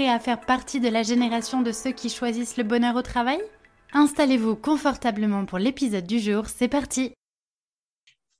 prêt à faire partie de la génération de ceux qui choisissent le bonheur au travail? Installez-vous confortablement pour l'épisode du jour, c'est parti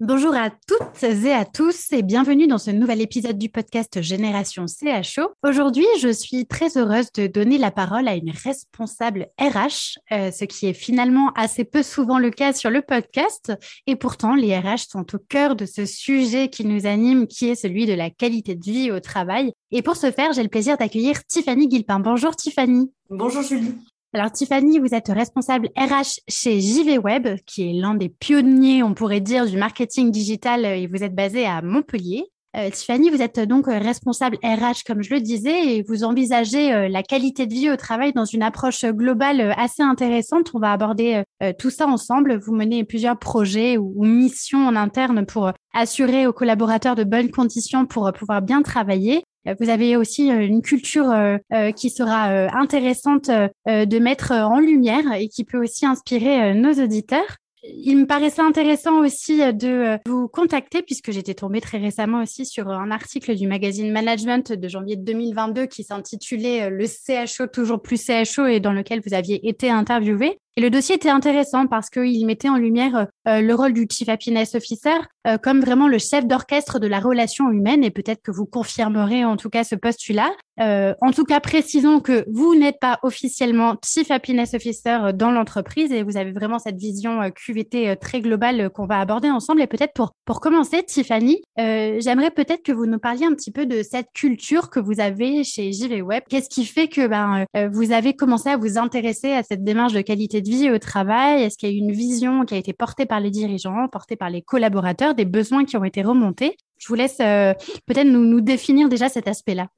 Bonjour à toutes et à tous et bienvenue dans ce nouvel épisode du podcast Génération CHO. Aujourd'hui, je suis très heureuse de donner la parole à une responsable RH, euh, ce qui est finalement assez peu souvent le cas sur le podcast. Et pourtant, les RH sont au cœur de ce sujet qui nous anime, qui est celui de la qualité de vie au travail. Et pour ce faire, j'ai le plaisir d'accueillir Tiffany Guilpin. Bonjour Tiffany. Bonjour Julie. Alors Tiffany, vous êtes responsable RH chez JV Web, qui est l'un des pionniers, on pourrait dire, du marketing digital et vous êtes basée à Montpellier. Euh, Tiffany, vous êtes donc responsable RH, comme je le disais, et vous envisagez euh, la qualité de vie au travail dans une approche globale euh, assez intéressante. On va aborder tout ça ensemble. Vous menez plusieurs projets ou missions en interne pour assurer aux collaborateurs de bonnes conditions pour pouvoir bien travailler. Vous avez aussi euh, une culture euh, euh, qui sera intéressante de mettre en lumière et qui peut aussi inspirer nos auditeurs. Il me paraissait intéressant aussi de vous contacter puisque j'étais tombée très récemment aussi sur un article du magazine Management de janvier 2022 qui s'intitulait Le CHO toujours plus CHO et dans lequel vous aviez été interviewé. Le dossier était intéressant parce qu'il mettait en lumière euh, le rôle du Chief Happiness Officer euh, comme vraiment le chef d'orchestre de la relation humaine. Et peut-être que vous confirmerez en tout cas ce postulat. Euh, en tout cas, précisons que vous n'êtes pas officiellement Chief Happiness Officer dans l'entreprise et vous avez vraiment cette vision QVT très globale qu'on va aborder ensemble. Et peut-être pour, pour commencer, Tiffany, j'aimerais peut-être que vous nous parliez un petit peu de cette culture que vous avez chez JV Web. Qu'est-ce qui fait que ben, vous avez commencé à vous intéresser à cette démarche de qualité de au travail? Est-ce qu'il y a eu une vision qui a été portée par les dirigeants, portée par les collaborateurs, des besoins qui ont été remontés? Je vous laisse euh, peut-être nous, définir déjà cet aspect-là.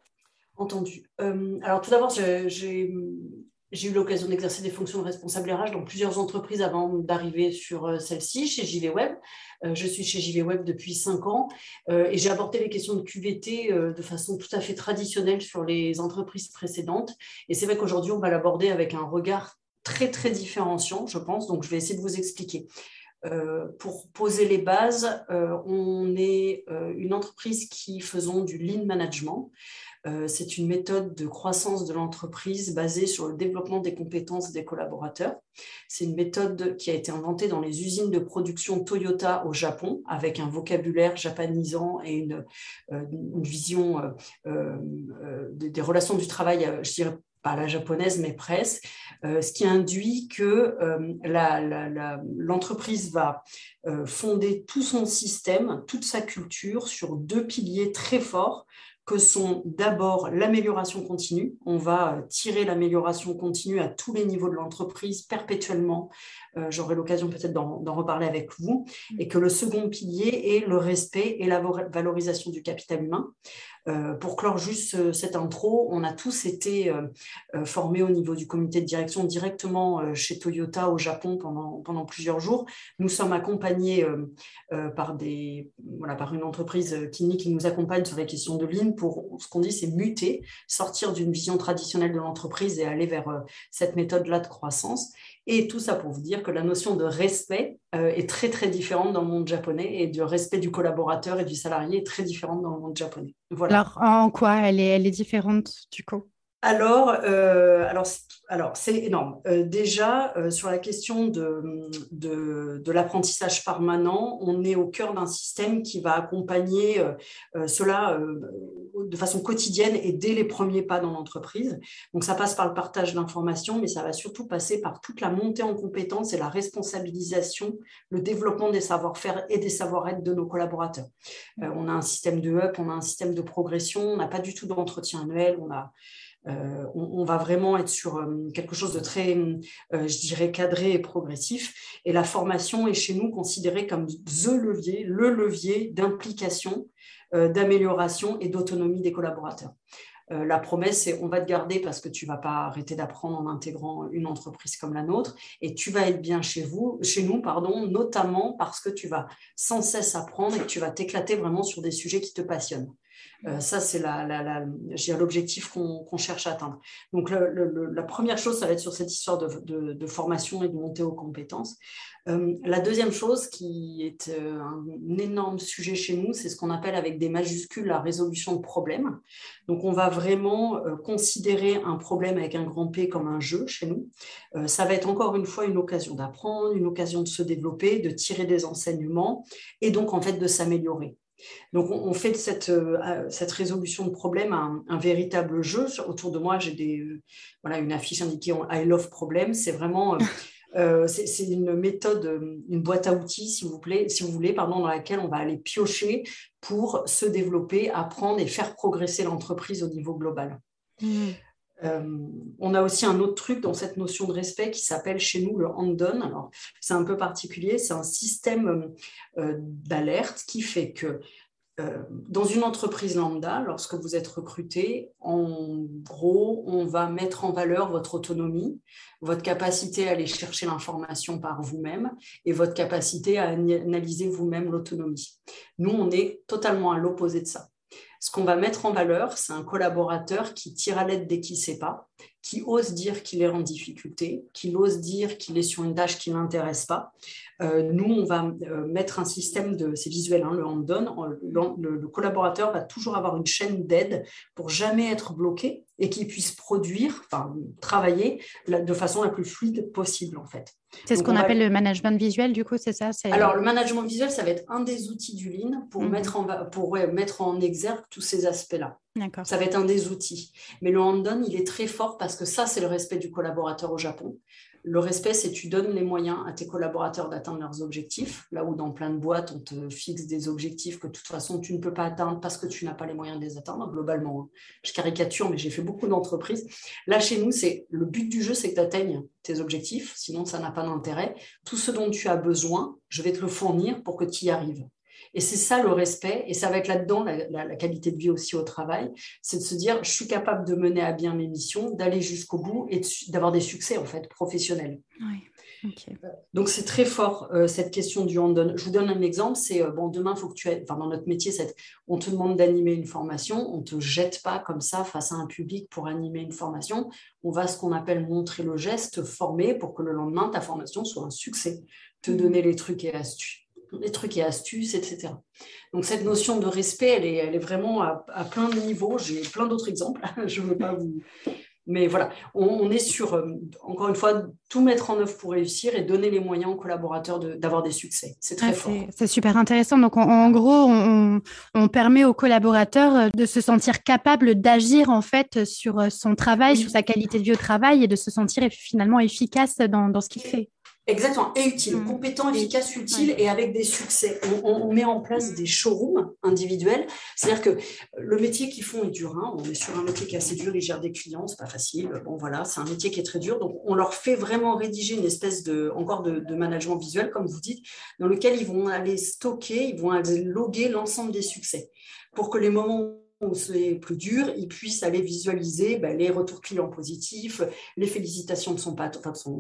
Entendu. Euh, alors tout d'abord, j'ai eu l'occasion d'exercer des fonctions de responsable RH dans plusieurs entreprises avant d'arriver sur euh, celle-ci, chez JV Web. je suis chez JV Web depuis cinq ans et j'ai apporté les questions de QVT de façon tout à fait traditionnelle sur les entreprises précédentes. Et c'est vrai qu'aujourd'hui, on va l'aborder avec un regard très, très différenciant, je pense. Donc, je vais essayer de vous expliquer. Euh, pour poser les bases, euh, on est euh, une entreprise qui faisons du lean management. c'est une méthode de croissance de l'entreprise basée sur le développement des compétences des collaborateurs. C'est une méthode qui a été inventée dans les usines de production Toyota au Japon avec un vocabulaire japonisant et une, une vision des relations du travail, je dirais, pas la japonaise, mais presque, euh, ce qui induit que euh, l'entreprise va euh, fonder tout son système, toute sa culture sur deux piliers très forts que sont d'abord l'amélioration continue. On va tirer l'amélioration continue à tous les niveaux de l'entreprise perpétuellement. J'aurai l'occasion peut-être d'en reparler avec vous. Et que le second pilier est le respect et la valorisation du capital humain. Euh, pour clore juste cette intro, on a tous été euh, euh, formés au niveau du comité de direction directement chez Toyota au Japon pendant, plusieurs jours. Nous sommes accompagnés par, une entreprise qui, qui nous accompagne sur les questions de ligne pour ce qu'on dit, c'est muter, sortir d'une vision traditionnelle de l'entreprise et aller vers cette méthode-là de croissance. Et tout ça pour vous dire que la notion de respect est très très différente dans le monde japonais et du respect du collaborateur et du salarié est très différente dans le monde japonais. Alors, en quoi elle est, elle est différente du coup alors, euh, alors, alors c'est énorme. Euh, déjà, euh, sur la question de, de, l'apprentissage permanent, on est au cœur d'un système qui va accompagner cela de façon quotidienne et dès les premiers pas dans l'entreprise. Donc, ça passe par le partage d'informations, mais ça va surtout passer par toute la montée en compétences et la responsabilisation, le développement des savoir-faire et des savoir-être de nos collaborateurs. on a un système de up, on a un système de progression, on n'a pas du tout d'entretien annuel, on a euh, on, va vraiment être sur euh, quelque chose de très, euh, je dirais, cadré et progressif. Et la formation est chez nous considérée comme the levier, le levier d'implication, d'amélioration et d'autonomie des collaborateurs. la promesse, c'est on va te garder parce que tu vas pas arrêter d'apprendre en intégrant une entreprise comme la nôtre et tu vas être bien chez vous, chez nous, pardon, notamment parce que tu vas sans cesse apprendre et que tu vas t'éclater vraiment sur des sujets qui te passionnent. Euh, ça, c'est l'objectif qu'on cherche à atteindre. Donc, la première chose, ça va être sur cette histoire de, formation et de montée aux compétences. Euh, la deuxième chose qui est euh, un, énorme sujet chez nous, c'est ce qu'on appelle avec des majuscules la résolution de problèmes. Donc, on va vraiment considérer un problème avec un grand P comme un jeu chez nous. ça va être encore une fois une occasion d'apprendre, une occasion de se développer, de tirer des enseignements et donc en fait de s'améliorer. Donc, on, fait de cette, euh, cette, résolution de problème un, véritable jeu. Autour de moi, j'ai des, euh, voilà, une affiche indiquée I love problem. C'est vraiment. Euh, c'est une méthode, une boîte à outils, si vous, plaît, si vous voulez, pardon, dans laquelle on va aller piocher pour se développer, apprendre et faire progresser l'entreprise au niveau global. Mmh. On a aussi un autre truc dans cette notion de respect qui s'appelle chez nous le hand-on. Alors, c'est un peu particulier, c'est un système d'alerte qui fait que euh, dans une entreprise lambda, lorsque vous êtes recruté, en gros, on va mettre en valeur votre autonomie, votre capacité à aller chercher l'information par vous-même et votre capacité à analyser vous-même l'autonomie. Nous, on est totalement à l'opposé de ça. Ce qu'on va mettre en valeur, c'est un collaborateur qui tire à l'aide dès qu'il ne sait pas, qui ose dire qu'il est en difficulté, qui ose dire qu'il est sur une tâche qui ne l'intéresse pas. Euh, nous, on va euh, mettre un système de, c'est visuel, hein, le hand-on, le, le, collaborateur va toujours avoir une chaîne d'aide pour jamais être bloqué et qu'il puisse produire, enfin travailler de façon la plus fluide possible en fait. C'est ce qu'on appelle le management visuel, du coup, c'est ça Alors, le management visuel, ça va être un des outils du Lean pour, mhm. mettre, en, pour mettre en exergue tous ces aspects-là. Ça va être un des outils. Mais le hand-on, il est très fort parce que ça, c'est le respect du collaborateur au Japon. Le respect, c'est tu donnes les moyens à tes collaborateurs d'atteindre leurs objectifs. Là où dans plein de boîtes, on te fixe des objectifs que de toute façon, tu ne peux pas atteindre parce que tu n'as pas les moyens de les atteindre, globalement. Hein. Je caricature, mais j'ai fait beaucoup d'entreprises. Là, chez nous, c'est le but du jeu, c'est que tu atteignes tes objectifs. Sinon, ça n'a pas d'intérêt. Tout ce dont tu as besoin, je vais te le fournir pour que tu y arrives. Et c'est ça le respect, et ça va être là-dedans la, qualité de vie aussi au travail, c'est de se dire, je suis capable de mener à bien mes missions, d'aller jusqu'au bout et d'avoir des succès en fait professionnels. Donc c'est très fort euh, cette question du hand Je vous donne un exemple, c'est euh, bon demain faut que tu aies, enfin dans notre métier, on te demande d'animer une formation, on te jette pas comme ça face à un public pour animer une formation. On va ce qu'on appelle montrer le geste, former pour que le lendemain ta formation soit un succès, te mmh. donner les trucs et astuces les trucs et astuces, etc. Donc cette notion de respect, elle est, elle est vraiment à, plein de niveaux. J'ai plein d'autres exemples, je ne veux pas vous... Mais voilà, on, est sur, euh, encore une fois, tout mettre en œuvre pour réussir et donner les moyens aux collaborateurs d'avoir des succès. C'est très fort. C'est super intéressant. Donc, en, gros, on, on, permet aux collaborateurs euh, de se sentir capables d'agir en fait sur euh, son travail, sur sa qualité de vie au travail et de se sentir finalement efficace dans, dans ce qu'il fait. Exactement, et utile, mmh. compétent, efficace, utile et avec des succès. On, met en place mmh. des showrooms individuels, c'est-à-dire que le métier qu'ils font est dur. Hein. On est sur un métier qui est assez dur, ils gèrent des clients, c'est pas facile. Bon voilà, c'est un métier qui est très dur, donc on leur fait vraiment rédiger une espèce de encore de, de management visuel, comme vous dites, dans lequel ils vont aller stocker, ils vont aller loguer l'ensemble des succès, pour que les moments c'est plus dur, ils puissent aller visualiser ben, les retours clients positifs, les félicitations de son,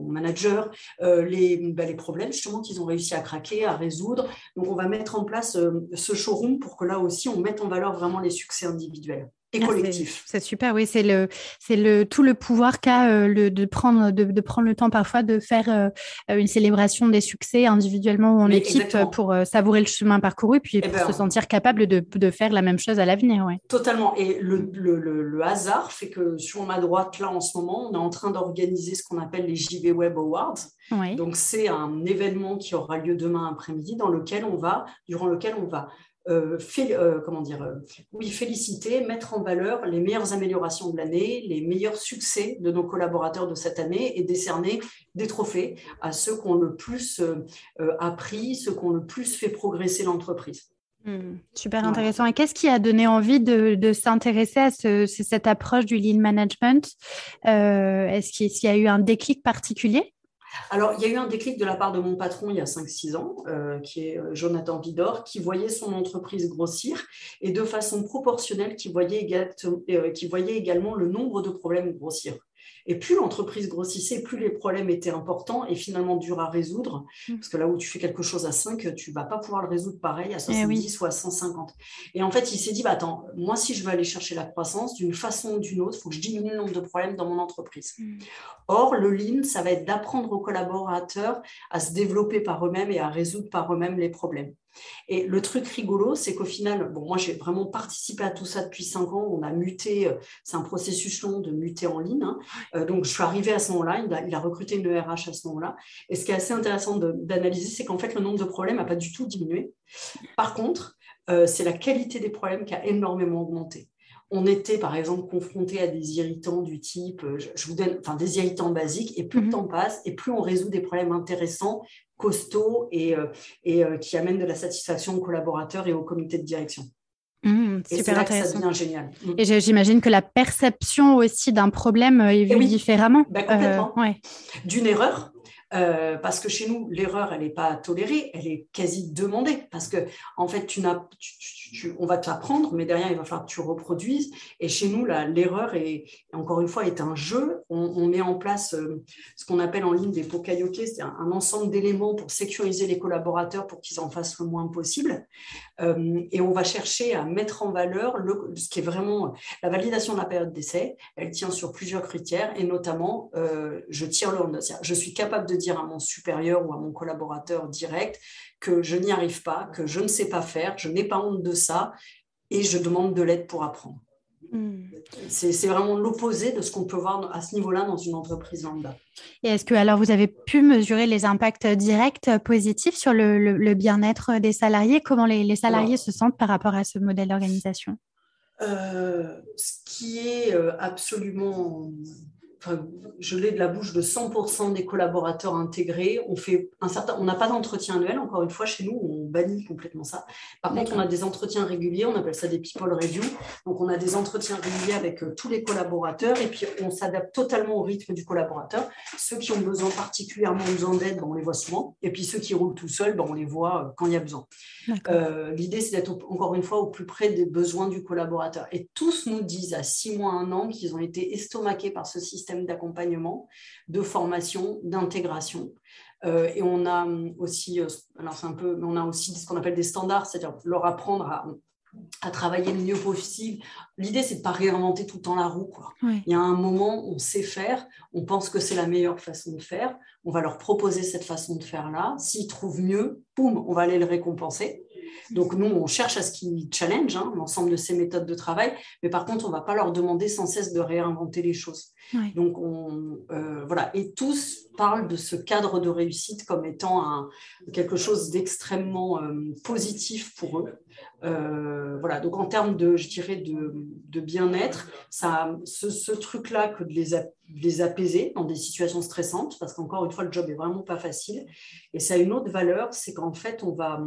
manager, euh, les, ben, les, problèmes justement qu'ils ont réussi à craquer, à résoudre. Donc on va mettre en place euh, ce showroom pour que là aussi on mette en valeur vraiment les succès individuels. Et ah, collectif. C'est super, oui, c'est le, c'est le tout le pouvoir qu'a euh, le, de prendre de, de, prendre le temps parfois de faire euh, une célébration des succès individuellement ou en équipe pour savourer le chemin parcouru puis eh pour se ben, sentir capable de, de, faire la même chose à l'avenir, ouais. Totalement. Et le, le, le, hasard fait que sur ma droite là en ce moment, on est en train d'organiser ce qu'on appelle les JV Web Awards. Donc c'est un événement qui aura lieu demain après-midi dans lequel on va, durant lequel on va euh, euh, comment dire, euh, oui, féliciter, mettre en valeur les meilleures améliorations de l'année, les meilleurs succès de nos collaborateurs de cette année et décerner des trophées à ceux qui ont le plus appris, ceux qui ont le plus fait progresser l'entreprise. Hmm, super intéressant. Et qu'est-ce qui a donné envie de, s'intéresser à cette approche du lean management? Est-ce qu'il y a eu un déclic particulier? Alors, il y a eu un déclic de la part de mon patron il y a 5-6 ans, euh, qui est euh, Jonathan Vidor, qui voyait son entreprise grossir et de façon proportionnelle, qui voyait, euh, qui voyait également le nombre de problèmes grossir. Et plus l'entreprise grossissait, plus les problèmes étaient importants et finalement durs à résoudre. Mm. Parce que là où tu fais quelque chose à 5, tu vas pas pouvoir le résoudre pareil à 70 eh ou à 150. Et en fait, il s'est dit, bah, attends, moi, si je veux aller chercher la croissance, d'une façon ou d'une autre, il faut que je diminue le nombre de problèmes dans mon entreprise. Mm. Or, le lean, ça va être d'apprendre aux collaborateurs à se développer par eux-mêmes et à résoudre par eux-mêmes les problèmes. Et le truc rigolo, c'est qu'au final, moi j'ai vraiment participé à tout ça depuis cinq ans. On a muté, euh, c'est un processus long de muter en ligne. Hein. Euh, donc je suis arrivée à ce moment-là, il a, recruté une RH à ce moment-là. Et ce qui est assez intéressant d'analyser, c'est qu'en fait le nombre de problèmes n'a pas du tout diminué. Par contre, euh, c'est la qualité des problèmes qui a énormément augmenté on était par exemple confronté à des irritants du type, je, vous donne, enfin des irritants basiques, et plus le mhm. temps passe, et plus on résout des problèmes intéressants costauds et, euh, et euh, qui amènent de la satisfaction aux collaborateurs et au comité de direction. Mmh, et c'est là que ça devient génial. Mmh. Et j'imagine que la perception aussi d'un problème est vue différemment. Ben, complètement. Euh, D'une erreur, parce que chez nous, l'erreur, elle n'est pas tolérée, elle est quasi demandée. Parce que, en fait, tu n'as, on va t'apprendre, mais derrière, il va falloir que tu reproduises. Et chez nous, l'erreur, est, encore une fois, est un jeu. On, met en place euh, ce qu'on appelle en ligne des pokayoke, c'est un, ensemble d'éléments pour sécuriser les collaborateurs pour qu'ils en fassent le moins possible. Euh, et on va chercher à mettre en valeur le, ce qui est vraiment la validation de la période d'essai. Elle tient sur plusieurs critères, et notamment, euh, je tire le Je suis capable de dire à mon supérieur ou à mon collaborateur direct que je n'y arrive pas, que je ne sais pas faire, je n'ai pas honte de ça et je demande de l'aide pour apprendre. Hmm. C'est vraiment l'opposé de ce qu'on peut voir à ce niveau-là dans une entreprise lambda. Et est-ce que alors vous avez pu mesurer les impacts directs positifs sur le, bien-être des salariés? Comment les, salariés se sentent par rapport à ce modèle d'organisation? euh, Ce qui est euh, je l'ai de la bouche de 100% des collaborateurs intégrés. On fait un certain, on n'a pas d'entretien annuel. Encore une fois, chez nous, on bannit complètement ça. Par contre, on a des entretiens réguliers. On appelle ça des people review. Donc, on a des entretiens réguliers avec euh, tous les collaborateurs et puis on s'adapte totalement au rythme du collaborateur. Ceux qui ont besoin particulièrement besoin d'aide, ben, on les voit souvent. Et puis ceux qui roulent tout seuls, ben, on les voit euh, quand il y a besoin. Euh, l'idée, c'est d'être encore une fois au plus près des besoins du collaborateur. Et tous nous disent à six mois, un an qu'ils ont été estomaqués par ce système d'accompagnement, de formation, d'intégration. Euh, et on a aussi, euh, alors c'est un peu, on a aussi ce qu'on appelle des standards, c'est-à-dire leur apprendre à, à travailler le mieux possible. L'idée, c'est de pas réinventer tout le temps la roue. Quoi. Il y a un moment, on sait faire, on pense que c'est la meilleure façon de faire, on va leur proposer cette façon de faire-là. S'ils trouvent mieux, boum, on va aller le récompenser. Donc nous, on cherche à ce qu'ils challenge hein, l'ensemble de ces méthodes de travail, mais par contre, on ne va pas leur demander sans cesse de réinventer les choses. Donc on, euh, voilà, et tous parlent de ce cadre de réussite comme étant un, quelque chose d'extrêmement euh, positif pour eux. Euh, voilà, donc en termes de, je dirais, de, bien-être, ça, ce, truc-là que de les, de les apaiser dans des situations stressantes, parce qu'encore une fois, le job est vraiment pas facile. Et ça a une autre valeur, c'est qu'en fait, on va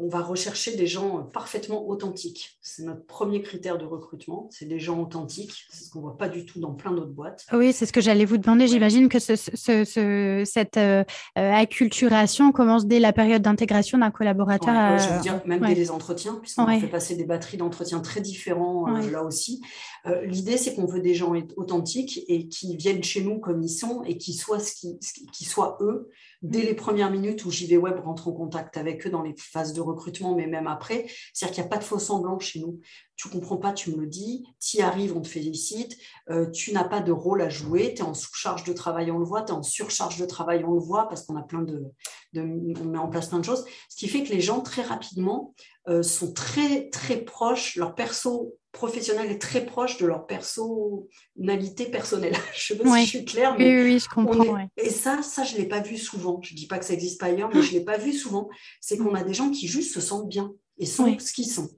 on va rechercher des gens parfaitement authentiques. C'est notre premier critère de recrutement, c'est des gens authentiques. C'est ce qu'on ne voit pas du tout dans plein d'autres boîtes. Oui, c'est ce que j'allais vous demander. J'imagine que cette euh, acculturation commence dès la période d'intégration d'un collaborateur. je veux dire, même dès les entretiens, puisqu'on fait passer des batteries d'entretiens très différents euh, là aussi. Euh, l'idée, c'est qu'on veut des gens authentiques et qui viennent chez nous comme ils sont et qui soient, ce qui, qui soient eux dès les premières minutes où JV Web rentre en contact avec eux dans les phase de recrutement, mais même après. C'est-à-dire qu'il n'y a pas de faux semblants chez nous. Tu comprends pas, tu me le dis. Tu y arrives, on te félicite. Euh, tu n'as pas de rôle à jouer. Tu es en sous-charge de travail, on le voit. Tu es en surcharge de travail, on le voit, parce qu'on a plein de, de, on met en place plein de choses. Ce qui fait que les gens, très rapidement, euh, sont très, très proches. Leur perso professionnel est très proche de leur personnalité personnelle. je ne sais pas si je suis claire, mais oui, oui, je comprends. Et ça, ça, je ne l'ai pas vu souvent. Je ne dis pas que ça n'existe pas ailleurs, mais je ne l'ai pas vu souvent. C'est qu'on a des gens qui juste se sentent bien et sont ce qu'ils sont.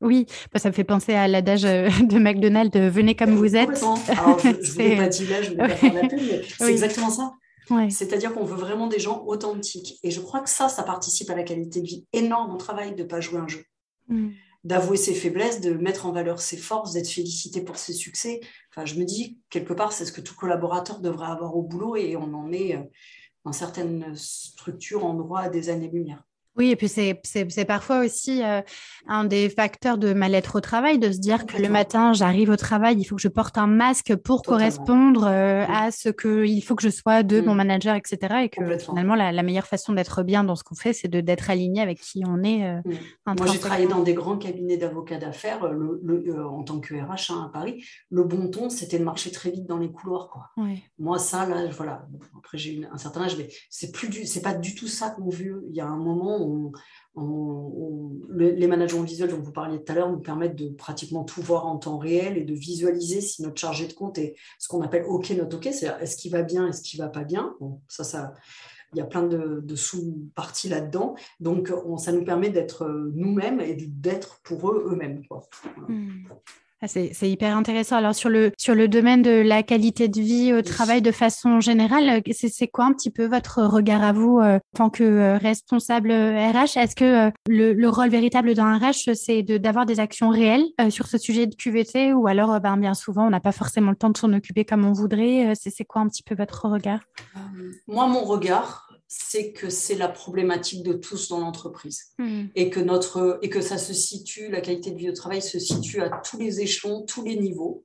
Oui, bah, ça me fait penser à l'adage euh, de McDonald's venez comme vous êtes. Alors, je ne vous pas dit là, je ne vais pas faire la pub, mais c'est exactement ça. C'est-à-dire qu'on veut vraiment des gens authentiques. Et je crois que ça, ça participe à la qualité de vie énorme au travail de ne pas jouer un jeu. Mm d'avouer ses faiblesses, de mettre en valeur ses forces, d'être félicité pour ses succès. Enfin, je me dis, quelque part, c'est ce que tout collaborateur devrait avoir au boulot et on en est euh, dans certaines structures en droit à des années-lumière. Oui, et puis c'est parfois aussi euh, un des facteurs de mal-être au travail, de se dire que le matin, j'arrive au travail, il faut que je porte un masque pour correspondre euh, à ce qu'il faut que je sois de mon mm. manager, etc. Et que finalement, la, meilleure façon d'être bien dans ce qu'on fait, c'est d'être aligné avec qui on est. Euh, mm. Moi, j'ai travaillé dans des grands cabinets d'avocats d'affaires le, en tant que RH hein, à Paris. Le bon ton, c'était de marcher très vite dans les couloirs. Quoi. Moi, ça, là, voilà. Après, j'ai un certain âge, mais c'est plus c'est pas du tout ça qu'on veut. Il y a un moment les managements visuels dont vous parliez tout à l'heure nous permettent de pratiquement tout voir en temps réel et de visualiser si notre chargé de compte est ce qu'on appelle OK, not OK, c'est-à-dire est-ce qu'il va bien, est-ce qu'il va pas bien. ça, ça, il y a plein de, sous-parties là-dedans. Donc, ça nous permet d'être nous-mêmes et d'être pour eux eux-mêmes. Hmm. Ah, c'est hyper intéressant. Alors sur le sur le domaine de la qualité de vie au travail de façon générale, euh, c'est quoi un petit peu votre regard à vous euh, en tant que euh, responsable RH Est-ce que le, rôle véritable d'un RH c'est d'avoir des actions réelles sur ce sujet de QVT ou alors ben, bien souvent on n'a pas forcément le temps de s'en occuper comme on voudrait. C'est quoi un petit peu votre regard? Moi mon regard c'est que c'est la problématique de tous dans l'entreprise hmm. et que notre et que ça se situe la qualité de vie au travail se situe à tous les échelons, tous les niveaux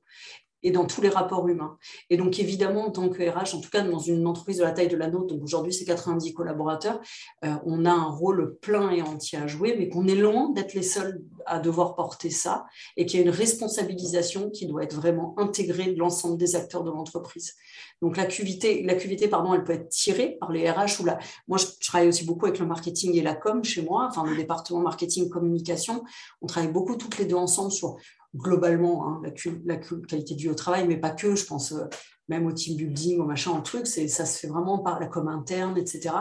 et dans tous les rapports humains. Et donc, évidemment, en tant que RH, en tout cas dans une entreprise de la taille de la nôtre, donc aujourd'hui c'est 90 collaborateurs, euh, on a un rôle plein et entier à jouer, mais qu'on est loin d'être les seuls à devoir porter ça et qu'il y a une responsabilisation qui doit être vraiment intégrée de l'ensemble des acteurs de l'entreprise. Donc, la QVT, la QVT pardon, elle peut être tirée par les RH ou la... Moi, je, travaille aussi beaucoup avec le marketing et la com chez moi, enfin le département marketing communication. On travaille beaucoup toutes les deux ensemble sur globalement hein, la, qualité de vie au travail, mais pas que, je pense euh, même au team building, au machin, au truc, ça se fait vraiment par la com interne, etc.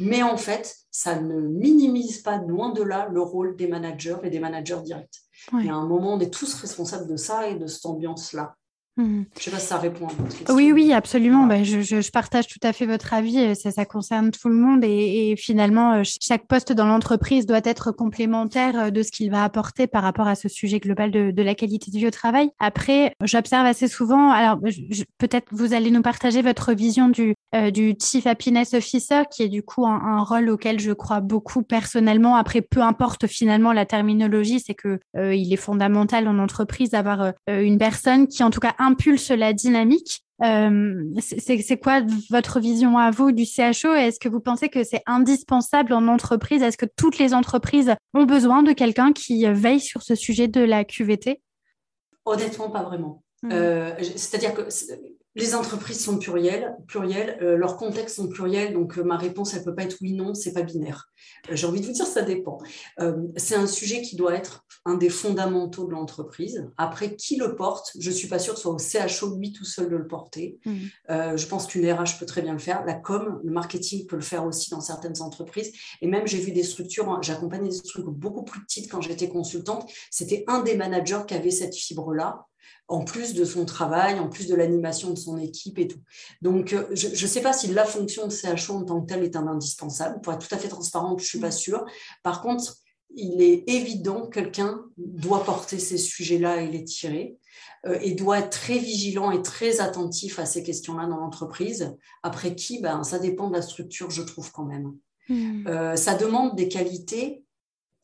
Mais en fait, ça ne minimise pas loin de là le rôle des managers et des managers directs. Il y a un moment, on est tous responsables de ça et de cette ambiance-là. Mmh. Je ne sais pas si ça répond à votre question. Oui, oui, absolument. Bah, je, partage tout à fait votre avis. Ça, ça concerne tout le monde et, finalement, euh, chaque poste dans l'entreprise doit être complémentaire euh, de ce qu'il va apporter par rapport à ce sujet global de, la qualité de vie au travail. Après, j'observe assez souvent, alors peut-être vous allez nous partager votre vision du, euh, du Chief Happiness Officer, qui est du coup un, rôle auquel je crois beaucoup personnellement. Après, peu importe finalement la terminologie, c'est que il est fondamental en entreprise d'avoir une personne qui, en tout cas, impulse la dynamique. Euh, c'est quoi votre vision à vous du CHO Est-ce que vous pensez que c'est indispensable en entreprise? Est-ce que toutes les entreprises ont besoin de quelqu'un qui veille sur ce sujet de la QVT Honnêtement, pas vraiment. Mmh. Euh, c'est-à-dire que les entreprises sont plurielles, plurielles euh, leurs contextes sont pluriels, donc euh, ma réponse, elle peut pas être oui, non, c'est pas binaire. Euh, j'ai envie de vous dire, ça dépend. c'est un sujet qui doit être un des fondamentaux de l'entreprise. Après, qui le porte Je suis pas sûre que ce soit au CHO, lui, tout seul, de le porter. Mmh. je pense qu'une RH peut très bien le faire. La com, le marketing peut le faire aussi dans certaines entreprises. Et même, j'ai vu des structures, hein, j'ai accompagné des structures beaucoup plus petites quand j'étais consultante. C'était un des managers qui avait cette fibre-là en plus de son travail, en plus de l'animation de son équipe et tout. Donc, euh, je ne sais pas si la fonction de CHO en tant que telle est un indispensable. Pour être tout à fait transparente, je ne suis pas sûre. Par contre, il est évident que quelqu'un doit porter ces sujets-là et les tirer euh, et doit être très vigilant et très attentif à ces questions-là dans l'entreprise. Après qui, ben, ça dépend de la structure, je trouve quand même. Mm. Euh, ça demande des qualités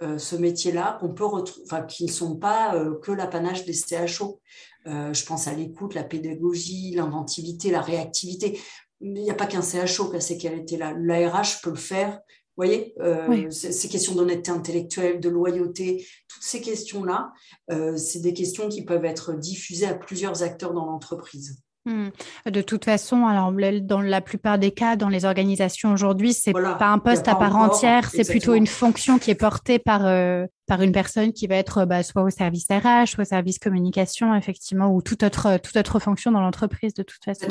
ce métier-là qu'on peut enfin, qui ne sont pas euh, que l'apanage des CHO. Euh, je pense à l'écoute, la pédagogie, l'inventivité, la réactivité. Il n'y a pas qu'un CHO qui a ces qualités-là. L'ARH peut le faire voyez, euh, ces questions d'honnêteté intellectuelle, de loyauté, toutes ces questions-là, euh, c'est des questions qui peuvent être diffusées à plusieurs acteurs dans l'entreprise. Hmm. De toute façon, alors dans la plupart des cas, dans les organisations aujourd'hui, c'est n'est pas un poste à part entière, c'est plutôt une fonction qui est portée par euh, par une personne qui va être bah, soit au service RH, soit au service communication, effectivement, ou toute autre toute autre fonction dans l'entreprise de toute façon.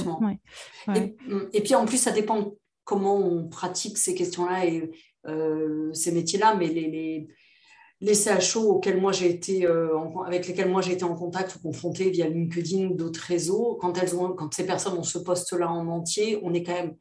Et, puis en plus, ça dépend comment on pratique ces questions-là et euh, ces métiers-là, mais les les CHO auxquels moi j'ai été, euh, avec lesquels moi j'ai été en contact ou confronté via LinkedIn ou d'autres réseaux, quand, elles ont, quand ces personnes ont ce poste-là en entier, on est quand même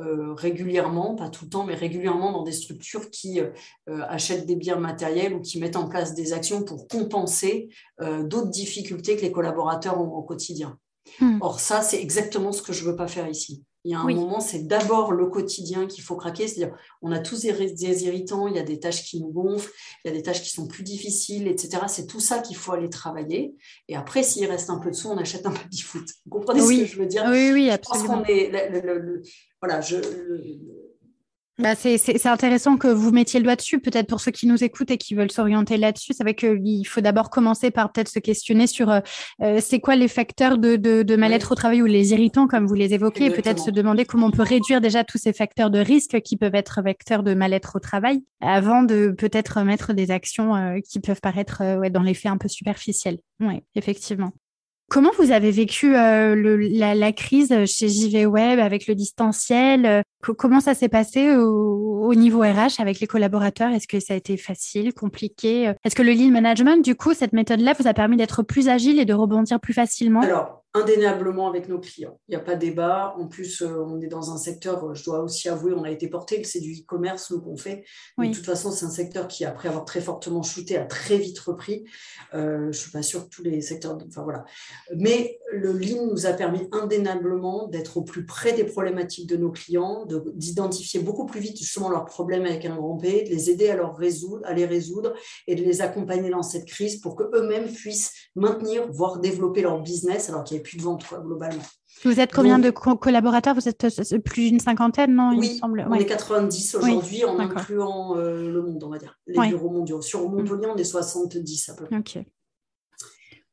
euh, régulièrement, pas tout le temps, mais régulièrement dans des structures qui euh, achètent des biens matériels ou qui mettent en place des actions pour compenser d'autres difficultés que les collaborateurs ont au quotidien. Hmm. Or, ça, c'est exactement ce que je ne veux pas faire ici. Il y a un moment, c'est d'abord le quotidien qu'il faut craquer. C'est-à-dire, on a tous des, irritants, il y a des tâches qui nous gonflent, il y a des tâches qui sont plus difficiles, etc. C'est tout ça qu'il faut aller travailler. Et après, s'il reste un peu de sous, on achète un peu de foot. Vous comprenez ce que je veux dire? Oui, oui, absolument. voilà, je, bah c'est intéressant que vous mettiez le doigt dessus, peut-être pour ceux qui nous écoutent et qui veulent s'orienter là-dessus. C'est vrai qu'il faut d'abord commencer par peut-être se questionner sur euh, euh, c'est quoi les facteurs de, de, de mal-être au travail ou les irritants, comme vous les évoquez, et peut-être se demander comment on peut réduire déjà tous ces facteurs de risque qui peuvent être vecteurs de mal-être au travail, avant de peut-être mettre des actions euh, qui peuvent paraître ouais, dans les faits un peu superficiels. Oui, effectivement. Comment vous avez vécu euh, la, crise chez JV Web avec le distanciel euh, Comment ça s'est passé au, niveau RH avec les collaborateurs? Est-ce que ça a été facile, compliqué? Est-ce que le lean management, du coup, cette méthode-là vous a permis d'être plus agile et de rebondir plus facilement? Indéniablement avec nos clients. Il n'y a pas de débat. En plus, euh, on est dans un secteur, euh, je dois aussi avouer, on a été porté, c'est du e-commerce, nous, qu'on fait. De toute façon, c'est un secteur qui, après avoir très fortement shooté, a très vite repris. Euh, je ne suis pas sûre que tous les secteurs. Enfin, voilà. Mais le Lean nous a permis indéniablement d'être au plus près des problématiques de nos clients, d'identifier beaucoup plus vite justement leurs problèmes avec un grand P, de les aider à, leur résoudre, à les résoudre et de les accompagner dans cette crise pour qu'eux-mêmes puissent maintenir, voire développer leur business alors qu'il plus de vente, globalement. Vous êtes combien de collaborateurs? Vous êtes euh, plus d'une cinquantaine, non Oui, semble? on est 90 aujourd'hui, en incluant euh, le monde, on va dire, les bureaux mondiaux. Sur Montpellier, on est 70 à peu près. Ok.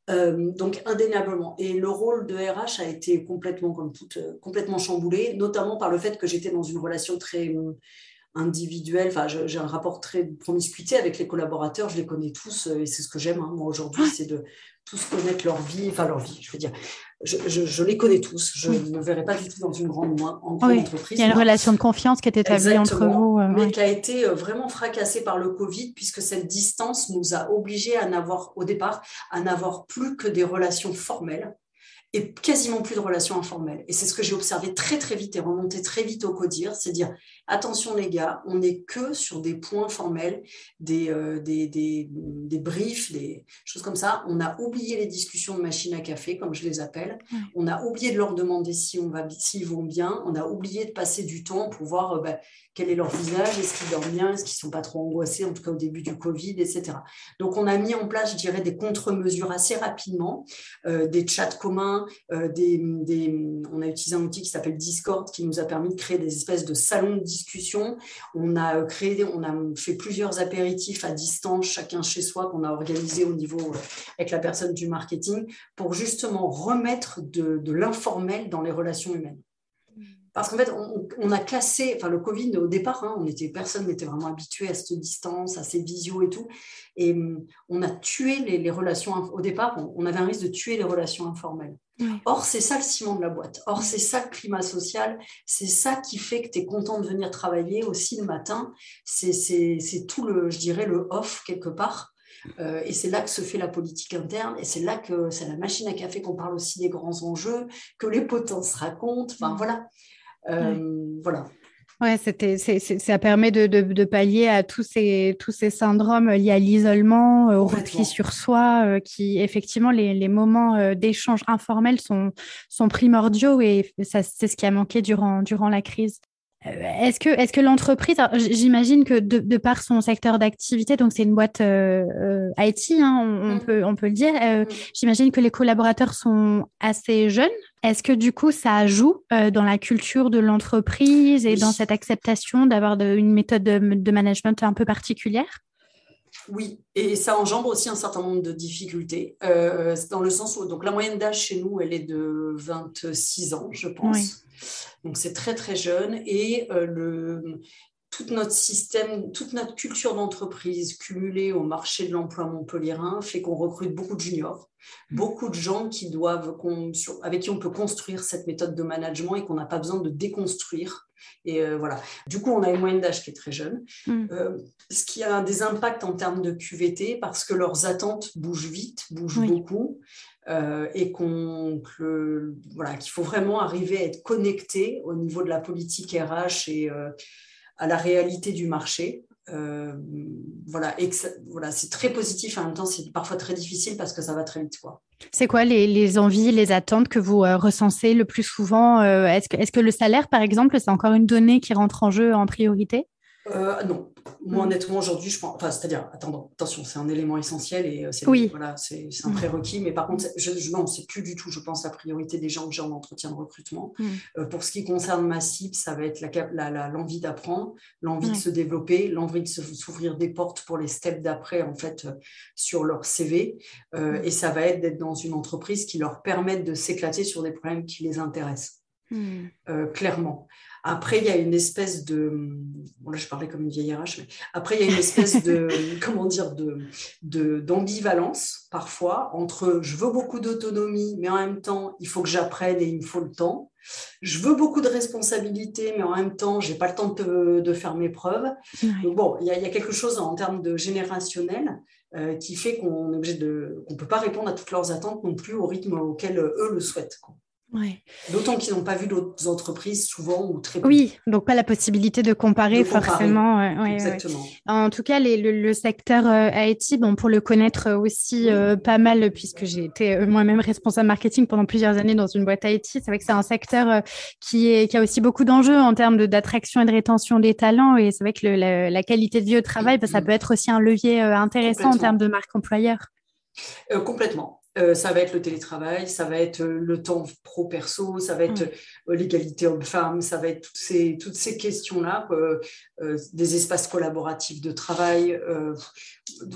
Euh, donc indéniablement. Et le rôle de RH a été complètement, comme toute, complètement chamboulé, notamment par le fait que j'étais dans une relation très individuelle. Enfin, j'ai un rapport très promiscuité avec les collaborateurs. Je les connais tous et c'est ce que j'aime. Hein, moi aujourd'hui, c'est de tous connaître leur vie, enfin leur vie, je veux dire, je, les connais tous, je ne me verrai pas du tout dans une grande, entreprise. Il y a une relation de confiance qui est établie entre vous. Euh, mais qui a été euh, vraiment fracassée par le Covid, puisque cette distance nous a obligés à n'avoir, au départ, à n'avoir plus que des relations formelles et quasiment plus de relations informelles. Et c'est ce que j'ai observé très très vite et remonté très vite au CODIR, c'est dire attention les gars, on n'est que sur des points formels, des, euh, des, des, des, briefs, des choses comme ça. On a oublié les discussions de machine à café, comme je les appelle. On a oublié de leur demander si on va, s'ils vont bien. On a oublié de passer du temps pour voir euh, bah, quel est leur visage, est-ce qu'ils dorment bien, est-ce qu'ils ne sont pas trop angoissés, en tout cas au début du Covid, etc. Donc on a mis en place, je dirais, des contre-mesures assez rapidement, euh, des chats communs, des, on a utilisé un outil qui s'appelle Discord qui nous a permis de créer des espèces de salons de discussion. On a créé, on a fait plusieurs apéritifs à distance, chacun chez soi, qu'on a organisé au niveau euh, avec la personne du marketing, pour justement remettre de, l'informel dans les relations humaines. Parce qu'en fait, on, a classé, enfin le Covid au départ, hein, on était, personne n'était vraiment habitué à cette distance, à ces visios et tout. Et hum, on a tué les, relations, au départ, on, avait un risque de tuer les relations informelles. Or, c'est ça le ciment de la boîte. Or, c'est ça le climat social. C'est ça qui fait que tu es content de venir travailler aussi le matin. C'est tout le, je dirais, le off quelque part. Euh, et c'est là que se fait la politique interne, et c'est là que c'est la machine à café qu'on parle aussi des grands enjeux, que les potences racontent. Enfin, voilà. Euh, voilà. Ouais, c'était, ça permet de, de, pallier à tous ces, tous ces syndromes liés à l'isolement, euh, au repli sur soi, euh, qui effectivement, les, les moments euh, d'échange informels sont, sont primordiaux et ça, c'est ce qui a manqué durant, durant la crise. Est-ce que, est que l'entreprise, j'imagine que de, par son secteur d'activité, donc c'est une boîte IT, hein, on, mm. peut, on peut le dire, mm. j'imagine que les collaborateurs sont assez jeunes. Est-ce que du coup, ça joue dans la culture de l'entreprise et dans cette acceptation d'avoir une méthode de, management un peu particulière? Oui, et ça engendre aussi un certain nombre de difficultés, euh, dans le sens où donc la moyenne d'âge chez nous, elle est de 26 ans, je pense. Donc c'est très très jeune et euh, le, tout notre système, toute notre culture d'entreprise cumulée au marché de l'emploi montpelliérain fait qu'on recrute beaucoup de juniors. Beaucoup de gens qui doivent, avec qui on peut construire cette méthode de management et qu'on n'a pas besoin de déconstruire. Et euh, voilà. Du coup, on a une moyenne d'âge qui est très jeune, mm. euh, ce qui a des impacts en termes de QVT parce que leurs attentes bougent vite, bougent beaucoup. Euh, et qu'on voilà, qu'il faut vraiment arriver à être connecté au niveau de la politique RH et, à la réalité du marché. Euh, voilà, voilà, c'est très positif. En même temps, c'est parfois très difficile parce que ça va très vite. Quoi. C'est quoi les, les, envies, les attentes que vous euh, recensez le plus souvent euh, Est-ce que, est que le salaire, par exemple, c'est encore une donnée qui rentre en jeu en priorité? Non, moi, mm. honnêtement, aujourd'hui, je pense. Enfin, c'est-à-dire, attends, attention, c'est un élément essentiel et euh, c'est voilà, c'est un mm. prérequis. Mais par contre, je, je, non, c'est plus du tout, je pense, la priorité des gens que j'ai en entretien de recrutement. Mm. Euh, pour ce qui concerne ma cible, ça va être l'envie la, la, d'apprendre, l'envie de se développer, l'envie de s'ouvrir des portes pour les steps d'après, en fait, euh, sur leur CV. et ça va être d'être dans une entreprise qui leur permette de s'éclater sur des problèmes qui les intéressent. clairement. Après, il y a une espèce de. Bon, là, je parlais comme une vieille RH, mais après, il y a une espèce de. comment dire de, d'ambivalence, parfois, entre je veux beaucoup d'autonomie, mais en même temps, il faut que j'apprenne et il me faut le temps. Je veux beaucoup de responsabilité, mais en même temps, je n'ai pas le temps de, faire mes preuves. Donc, bon, il y, a, quelque chose en termes de générationnel euh, qui fait qu'on de. ne peut pas répondre à toutes leurs attentes non plus au rythme auquel eux le souhaitent. D'autant qu'ils n'ont pas vu d'autres entreprises souvent ou très peu. Oui, donc pas la possibilité de comparer, forcément. Exactement. En tout cas, le, secteur euh, IT, bon, pour le connaître aussi euh, pas mal, puisque j'ai été euh, moi-même responsable marketing pendant plusieurs années dans une boîte IT, c'est vrai que c'est un secteur qui, est, qui a aussi beaucoup d'enjeux en termes d'attraction et de rétention des talents. Et c'est vrai que la, qualité de vie au travail, bah, ça peut être aussi un levier intéressant en termes de marque employeur. Complètement. Euh, ça va être le télétravail, ça va être euh, le temps pro-perso, ça va être mm. euh, l'égalité homme-femme, ça va être toutes ces, toutes ces questions-là, des espaces collaboratifs de travail,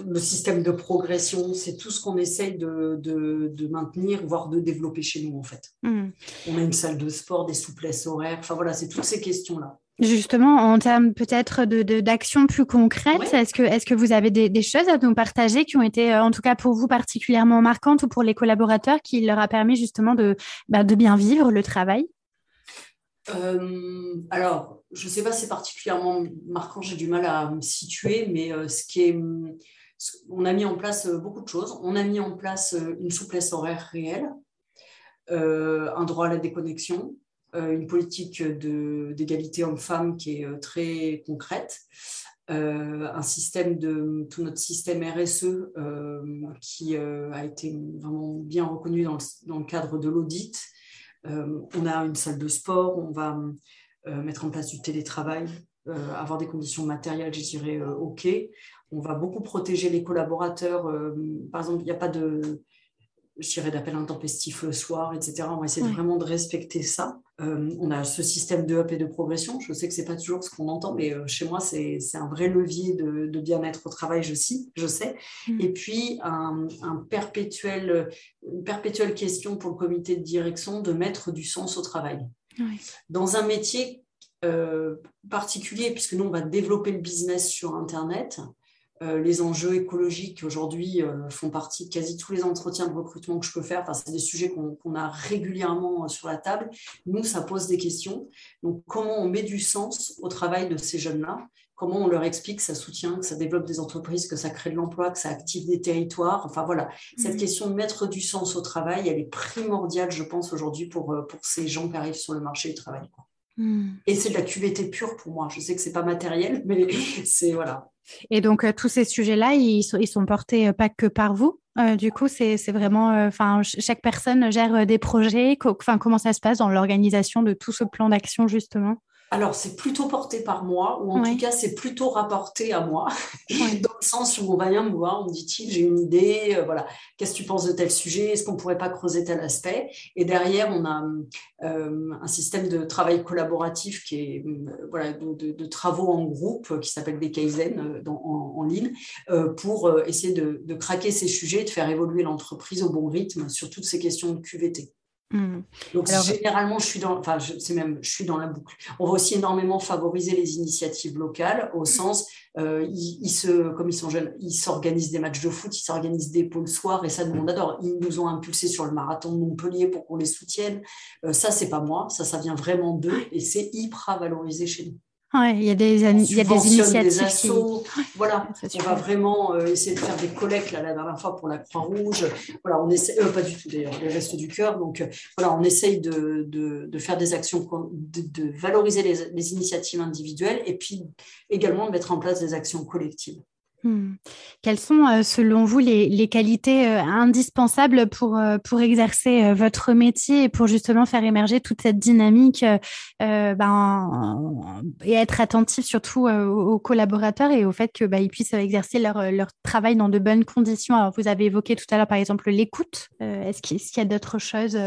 le système de progression, c'est tout ce qu'on essaye de, de, maintenir, voire de développer chez nous en fait. Mm. On a une salle de sport, des souplesses horaires, enfin voilà, c'est toutes ces questions-là. Justement, en termes peut-être d'actions de, plus concrètes, est-ce que, est que vous avez des, choses à nous partager qui ont été, euh, en tout cas pour vous, particulièrement marquantes ou pour les collaborateurs qui leur a permis justement de, bah, de bien vivre le travail? Euh, alors, je ne sais pas si c'est particulièrement marquant, j'ai du mal à me situer, mais euh, ce qui est, on a mis en place beaucoup de choses. On a mis en place une souplesse horaire réelle, un droit à la déconnexion, une politique d'égalité homme-femme qui est euh, très concrète. Euh, un système de tout notre système RSE qui a été vraiment bien reconnu dans le, cadre de l'audit. on a une salle de sport, on va mettre en place du télétravail, avoir des conditions matérielles, je dirais, OK. On va beaucoup protéger les collaborateurs. par exemple, il n'y a pas de, je dirais, d'appel intempestif le soir, etc. On va essayer vraiment de respecter ça. Euh, on a ce système de up et de progression. Je sais que ce n'est pas toujours ce qu'on entend, mais euh, chez moi, c'est un vrai levier de, bien-être au travail, je, je sais. Mm. Et puis, un, perpétuel, une perpétuelle question pour le comité de direction de mettre du sens au travail. Dans un métier euh, particulier, puisque nous, on va développer le business sur Internet, les enjeux écologiques aujourd'hui euh, font partie de quasi tous les entretiens de recrutement que je peux faire. Enfin, c'est des sujets qu'on a régulièrement euh, sur la table. Nous, ça pose des questions. Donc, comment on met du sens au travail de ces jeunes-là? Comment on leur explique que ça soutient, que ça développe des entreprises, que ça crée de l'emploi, que ça active des territoires? Enfin, voilà. Cette mmh. question de mettre du sens au travail, elle est primordiale, je pense, aujourd'hui pour, pour ces gens qui arrivent sur le marché du travail. Mmh. Et c'est de la QVT pure pour moi. Je sais que c'est pas matériel, mais c'est voilà. Et donc, euh, tous ces sujets-là, ils sont, ils sont portés euh, pas que par vous. Euh, du coup, c'est vraiment, enfin, chaque personne gère des projets. enfin, comment ça se passe dans l'organisation de tout ce plan d'action, justement? Alors, c'est plutôt porté par moi, ou en tout cas, c'est plutôt rapporté à moi, dans le sens où on va bien me voir, on me dit-il, j'ai une idée, euh, voilà, qu'est-ce que tu penses de tel sujet, est-ce qu'on ne pourrait pas creuser tel aspect? Et derrière, on a euh, un système de travail collaboratif qui est, euh, voilà, de, travaux en groupe qui s'appelle des Kaizen en, ligne, pour essayer de, de craquer ces sujets, de faire évoluer l'entreprise au bon rythme sur toutes ces questions de QVT. Hmm. Donc généralement, je suis dans, enfin, c'est même, je suis dans la boucle. On va aussi énormément favoriser les initiatives locales au sens, euh, ils, se, comme ils sont jeunes, ils s'organisent des matchs de foot, ils s'organisent des pôles soirs et ça, nous on adore. Ils nous ont impulsé sur le marathon de Montpellier pour qu'on les soutienne. Euh, ça, c'est pas moi, ça, ça vient vraiment d'eux et c'est hyper valorisé chez nous. Ouais, il y a des, il y a des initiatives. assos, Voilà, on va vraiment euh, essayer de faire des collectes là, la dernière fois pour la Croix-Rouge. Voilà, on essaie, euh, pas du tout d'ailleurs, les restes du cœur. Donc euh, voilà, on essaye de, de, de, faire des actions, de, de valoriser les, les, initiatives individuelles et puis également de mettre en place des actions collectives. Hmm. Quelles sont, euh, selon vous, les, qualités euh, indispensables pour, euh, pour exercer votre métier et pour justement faire émerger toute cette dynamique ben, et être attentif surtout aux collaborateurs et au fait qu'ils ben, puissent exercer leur, leur, travail dans de bonnes conditions? Alors, vous avez évoqué tout à l'heure, par exemple, l'écoute. Est-ce qu'il y a d'autres choses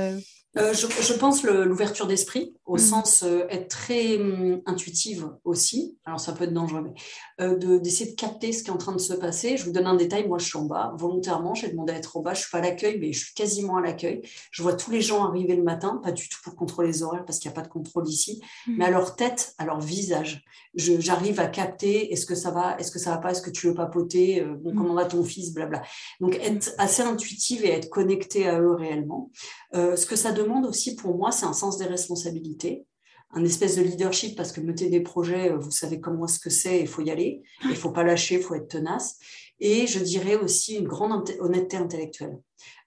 euh, je, pense l'ouverture d'esprit, au mm. sens euh, être très hum, intuitive aussi. Alors ça peut être dangereux, mais euh, d'essayer de, capter ce qui est en train de se passer. Je vous donne un détail. Moi, je suis en bas volontairement. J'ai demandé à être en bas. Je suis pas à l'accueil, mais je suis quasiment à l'accueil. Je vois tous les gens arriver le matin, pas du tout pour contrôler les horaires parce qu'il n'y a pas de contrôle ici, mm. mais à leur tête, à leur visage. J'arrive à capter. Est-ce que ça va Est-ce que ça va pas Est-ce que tu veux papoter bon, mm. Comment va ton fils Blabla. Donc être assez intuitive et être connectée à eux réellement. ce que ça demande demande aussi pour moi, c'est un sens des responsabilités, un espèce de leadership, parce que mener des projets, euh, vous savez comment ce que c'est, il faut y aller, il faut pas lâcher, il faut être tenace. Et je dirais aussi une grande honnêteté intellectuelle.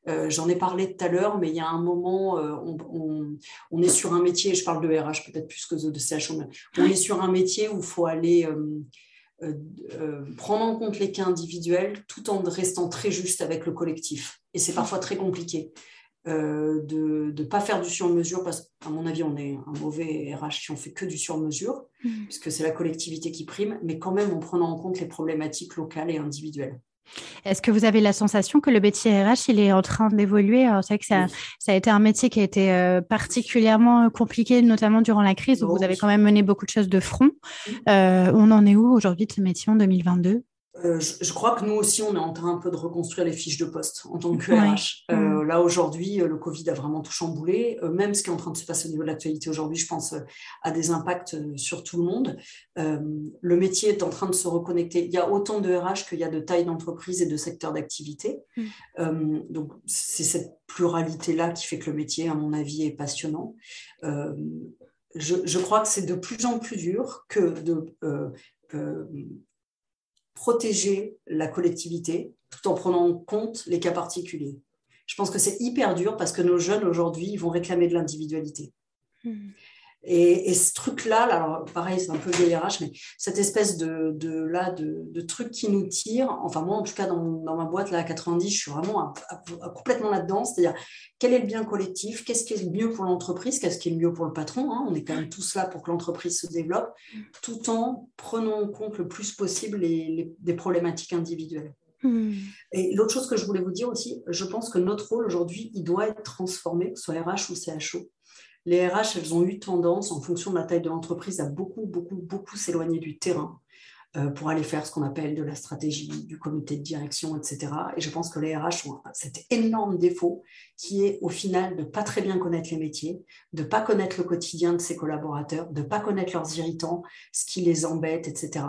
Euh, j'en ai parlé tout à l'heure, mais il y a un moment, euh, on, est sur un métier, je parle de RH peut-être plus que de CHO, on est sur un métier où il faut aller prendre en compte les cas individuels tout en restant très juste avec le collectif. Et c'est parfois très compliqué. Euh, de ne pas faire du sur-mesure, parce qu'à mon avis, on est un mauvais RH si on fait que du sur-mesure, mm. puisque c'est la collectivité qui prime, mais quand même en prenant en compte les problématiques locales et individuelles. Est-ce que vous avez la sensation que le métier RH, il est en train d'évoluer? C'est vrai que ça, ça, a été un métier qui a été euh, particulièrement compliqué, notamment durant la crise, où vous avez quand même mené beaucoup de choses de front. Euh, on en est où aujourd'hui de ce métier en 2022 euh, je, crois que nous aussi, on est en train un peu de reconstruire les fiches de poste en tant que RH. Euh, mm. là, aujourd'hui, euh, le Covid a vraiment tout chamboulé. même ce qui est en train de se passer au niveau de l'actualité aujourd'hui, je pense, a des impacts sur tout le monde. le métier est en train de se reconnecter. Il y a autant de RH qu'il y a de taille d'entreprise et de secteurs d'activité. Mm. donc, c'est cette pluralité-là qui fait que le métier, à mon avis, est passionnant. Je, je, crois que c'est de plus en plus dur que de protéger la collectivité tout en prenant en compte les cas particuliers. Je pense que c'est hyper dur parce que nos jeunes aujourd'hui vont réclamer de l'individualité. Hmm. Et, ce truc-là, alors pareil, c'est un peu vieille RH, mais cette espèce de, de là, de, de, truc qui nous tire, enfin moi en tout cas dans, dans ma boîte là à 90, je suis vraiment complètement là-dedans, c'est-à-dire quel est le bien collectif, qu'est-ce qui est le mieux pour l'entreprise, qu'est-ce qui est le mieux pour le patron, hein, on est quand même tous là pour que l'entreprise se développe, tout en prenant en compte le plus possible les, des problématiques individuelles. Hmm. Et l'autre chose que je voulais vous dire aussi, je pense que notre rôle aujourd'hui, il doit être transformé, que ce soit RH ou CHO les RH, elles ont eu tendance, en fonction de la taille de l'entreprise, à beaucoup, beaucoup, beaucoup s'éloigner du terrain euh, pour aller faire ce qu'on appelle de la stratégie, du comité de direction, etc. Et je pense que les RH ont cet énorme défaut qui est au final de pas très bien connaître les métiers, de pas connaître le quotidien de ses collaborateurs, de pas connaître leurs irritants, ce qui les embête, etc.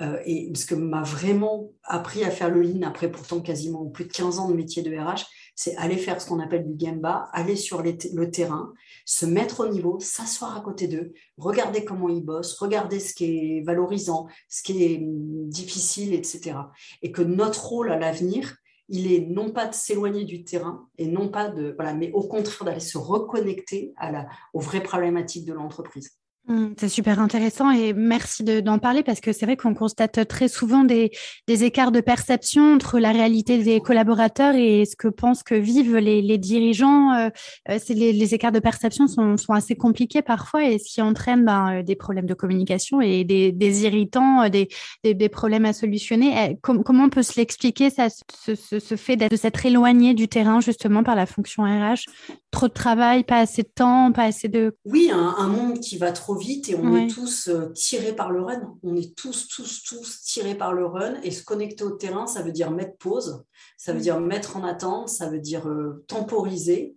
Euh, et ce que m'a vraiment appris à faire le lean après pourtant quasiment plus de 15 ans de métier de RH, c'est aller faire ce qu'on appelle du gamba, aller sur le terrain, se mettre au niveau, s'asseoir à côté d'eux, regarder comment ils bossent, regarder ce qui est valorisant, ce qui est hum, difficile, etc. Et que notre rôle à l'avenir, il est non pas de s'éloigner du terrain et non pas de voilà, mais au contraire d'aller se reconnecter à la, aux vraies problématiques de l'entreprise. Mmh, c'est super intéressant et merci d'en parler parce que c'est vrai qu'on constate très souvent des, écarts de perception entre la réalité des collaborateurs et ce que pensent que vivent les, dirigeants. Euh, euh les, écarts de perception sont, assez compliqués parfois et ce qui entraîne ben, euh, des problèmes de communication et des, irritants, euh, des, problèmes à solutionner. comment on peut se l'expliquer, ce fait de s'être éloigné du terrain justement par la fonction RH Trop de travail, pas assez de temps, pas assez de... Oui, un, un monde qui va trop vite et on est tous euh, tirés par le run. On est tous, tous, tous tirés par le run. Et se connecter au terrain, ça veut dire mettre pause, ça veut mm. dire mettre en attente, ça veut dire euh, temporiser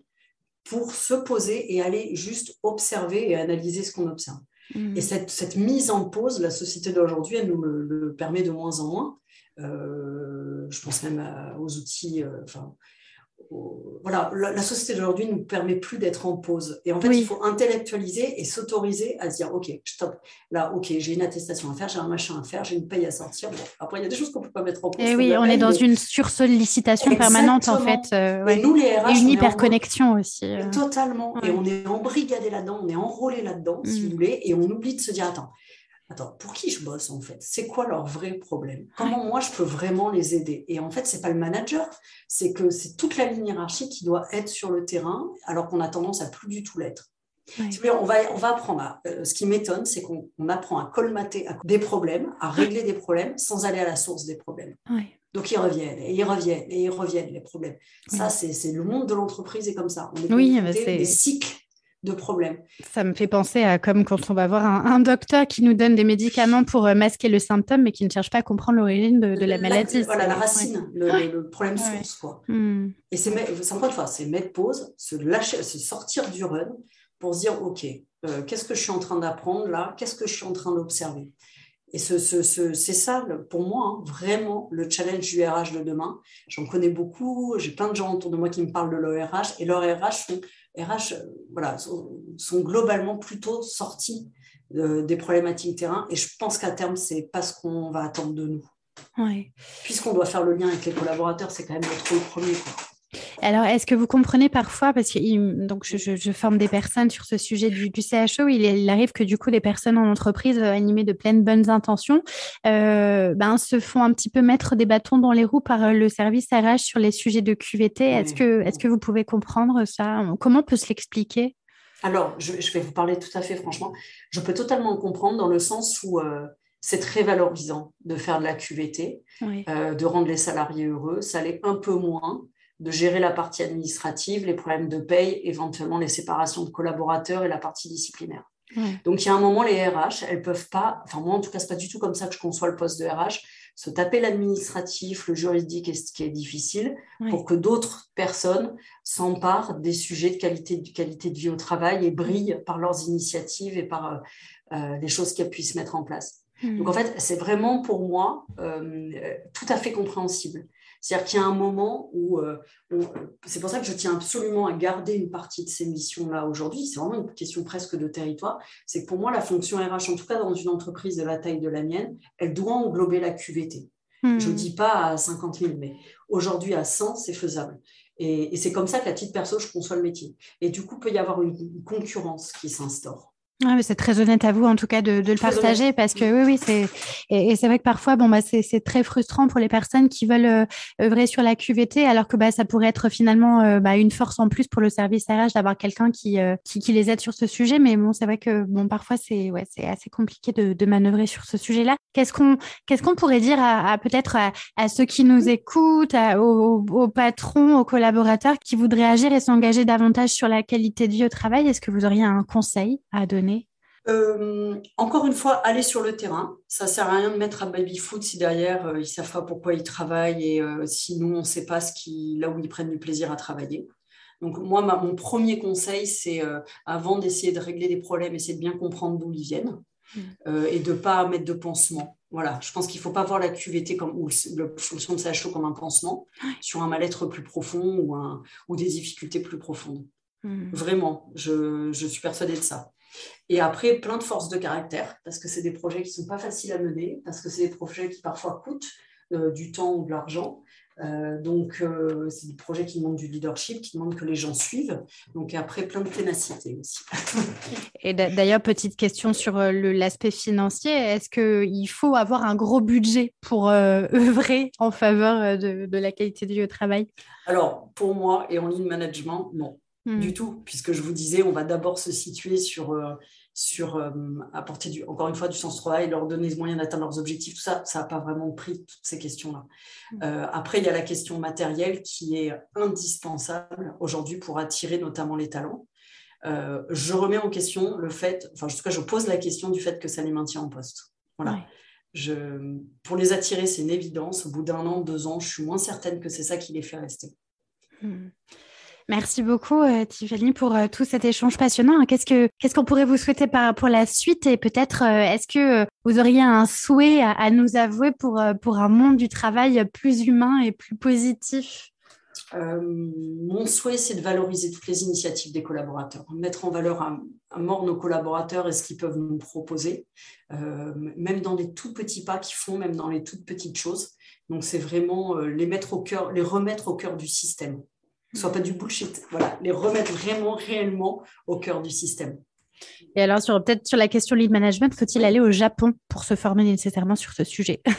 pour se poser et aller juste observer et analyser ce qu'on observe. Mm. Et cette, cette, mise en pause, la société d'aujourd'hui, elle nous le, permet de moins en moins. Euh, je pense même aux outils, enfin, voilà, la, société d'aujourd'hui ne nous permet plus d'être en pause. Et en fait, il faut intellectualiser et s'autoriser à se dire, OK, stop, là, OK, j'ai une attestation à faire, j'ai un machin à faire, j'ai une paye à sortir. après, il y a des choses qu'on ne peut pas mettre en pause. Et eh oui, on est dans une sursollicitation permanente, en fait. Euh, et nous, les RH, et une hyperconnexion aussi. Euh. Totalement. Et on est embrigadé là-dedans, on est enrôlé là-dedans, si mm. vous voulez, et on oublie de se dire, attends, attends, pour qui je bosse en fait? C'est quoi leur vrai problème? Comment moi je peux vraiment les aider? Et en fait, c'est pas le manager, c'est que c'est toute la ligne hiérarchique qui doit être sur le terrain, alors qu'on a tendance à plus du tout l'être. On, va, on va apprendre. Euh, ce qui m'étonne, c'est qu'on apprend à colmater des problèmes, à régler des problèmes sans aller à la source des problèmes. Donc ils reviennent et ils reviennent et ils reviennent les problèmes. Ça, c'est le monde de l'entreprise est comme ça. On est oui, des cycles de problèmes. Ça me fait penser à comme quand on va voir un, docteur qui nous donne des médicaments pour euh, masquer le symptôme, mais qui ne cherche pas à comprendre l'origine de, la maladie. voilà, la racine, le, problème source. Quoi. Hmm. Et c'est encore une fois, c'est mettre pause, se lâcher, se sortir du run pour se dire, OK, euh, qu'est-ce que je suis en train d'apprendre là? Qu'est-ce que je suis en train d'observer? Et ce, c'est ça, pour moi, hein, vraiment le challenge du RH de demain. J'en connais beaucoup, j'ai plein de gens autour de moi qui me parlent de l'ORH, et l'ORH sont RH euh, voilà, sont, globalement plutôt sortis des problématiques terrain. Et je pense qu'à terme, c'est pas ce qu'on va attendre de nous. Puisqu'on doit faire le lien avec les collaborateurs, c'est quand même notre rôle premier. Alors, est-ce que vous comprenez parfois, parce que donc je, forme des personnes sur ce sujet du, du CHO, il, arrive que du coup des personnes en entreprise euh, animées de pleines bonnes intentions euh, ben, se font un petit peu mettre des bâtons dans les roues par euh, le service RH sur les sujets de QVT. Est-ce que, est que vous pouvez comprendre ça? Comment peut se l'expliquer? Alors, je, vais vous parler tout à fait franchement. Je peux totalement comprendre dans le sens où c'est très valorisant de faire de la QVT, de rendre les salariés heureux. Ça l'est un peu moins de gérer la partie administrative, les problèmes de paye, éventuellement les séparations de collaborateurs et la partie disciplinaire. Donc, il y a un moment, les RH, elles peuvent pas, enfin, moi, en tout cas, c'est pas du tout comme ça que je conçois le poste de RH, se taper l'administratif, le juridique et ce qui est difficile pour que d'autres personnes s'emparent des sujets de qualité, de qualité de vie au travail et brillent par leurs initiatives et par euh, euh, les choses qu'elles puissent mettre en place. Hmm. Donc, en fait, c'est vraiment pour moi euh, tout à fait compréhensible. C'est-à-dire qu'il y a un moment où, euh, c'est pour ça que je tiens absolument à garder une partie de ces missions-là aujourd'hui. C'est vraiment une question presque de territoire. C'est que pour moi, la fonction RH, en tout cas dans une entreprise de la taille de la mienne, elle doit englober la QVT. Hmm. Je ne dis pas à 50 000, mais aujourd'hui à 100, c'est faisable. Et, c'est comme ça qu'à titre perso, je conçois le métier. Et du coup, il peut y avoir une concurrence qui s'instaure c'est très honnête à vous, en tout cas, de, le partager parce que oui, oui, c'est et, c'est vrai que parfois, bon, bah, c'est très frustrant pour les personnes qui veulent euh, œuvrer sur la QVT, alors que bah, ça pourrait être finalement euh, bah, une force en plus pour le service RH d'avoir quelqu'un qui, euh, qui, qui les aide sur ce sujet. Mais bon, c'est vrai que bon, parfois, c'est ouais, c'est assez compliqué de, de manœuvrer sur ce sujet-là. Qu'est-ce qu'on qu'est-ce qu'on pourrait dire à, peut-être à, ceux qui nous écoutent, aux, aux patrons, aux collaborateurs qui voudraient agir et s'engager davantage sur la qualité de vie au travail? Est-ce que vous auriez un conseil à donner? Euh, encore une fois, aller sur le terrain. Ça sert à rien de mettre un baby-foot si derrière euh, ils savent pas pourquoi ils travaillent et euh, si nous on ne sait pas ce qui, là où ils prennent du plaisir à travailler. Donc moi, mon premier conseil, c'est avant d'essayer de régler des problèmes, essayer de bien comprendre d'où ils viennent mmh. et de pas mettre de pansement. Voilà, je pense qu'il ne faut pas voir la QVT comme, ou la fonction de CHO comme un pansement sur un mal-être plus profond ou, un, ou des difficultés plus profondes. Mmh. Vraiment, je, je suis persuadée de ça. Et après, plein de forces de caractère, parce que c'est des projets qui ne sont pas faciles à mener, parce que c'est des projets qui parfois coûtent euh, du temps ou de l'argent. Euh, donc, euh, c'est des projets qui demandent du leadership, qui demandent que les gens suivent. Donc, après, plein de ténacité aussi. Et d'ailleurs, petite question sur l'aspect financier. Est-ce qu'il faut avoir un gros budget pour œuvrer en faveur de, de, la qualité au travail? Alors, pour moi et en ligne management, non. Hmm. Du tout, puisque je vous disais, on va d'abord se situer sur sur euh, apporter du, encore une fois du sens travail, leur donner les moyens d'atteindre leurs objectifs, tout ça, ça n'a pas vraiment pris toutes ces questions-là. Mm. Euh, après, il y a la question matérielle qui est indispensable aujourd'hui pour attirer notamment les talents. Euh, je remets en question le fait, enfin, en tout cas, je pose la question du fait que ça les maintient en poste. Voilà. Je, pour les attirer, c'est une évidence. Au bout d'un an, deux ans, je suis moins certaine que c'est ça qui les fait rester. Mm. Merci beaucoup, euh, Tiffany, pour euh, tout cet échange passionnant. Qu'est-ce que qu'est-ce qu'on pourrait vous souhaiter pour la suite? Et peut-être euh, est-ce que vous auriez un souhait à, nous avouer pour pour un monde du travail plus humain et plus positif? Mon souhait, c'est de valoriser toutes les initiatives des collaborateurs, mettre en valeur à, mort nos collaborateurs et ce qu'ils peuvent nous proposer, même dans les tout petits pas qu'ils font, même dans les toutes petites choses. Donc, c'est vraiment les mettre au cœur, les remettre au cœur du système soit pas du bullshit. Voilà, les remettre vraiment, réellement au cœur du système. Et alors, sur, peut-être sur la question lead management, faut-il aller au Japon pour se former nécessairement sur ce sujet?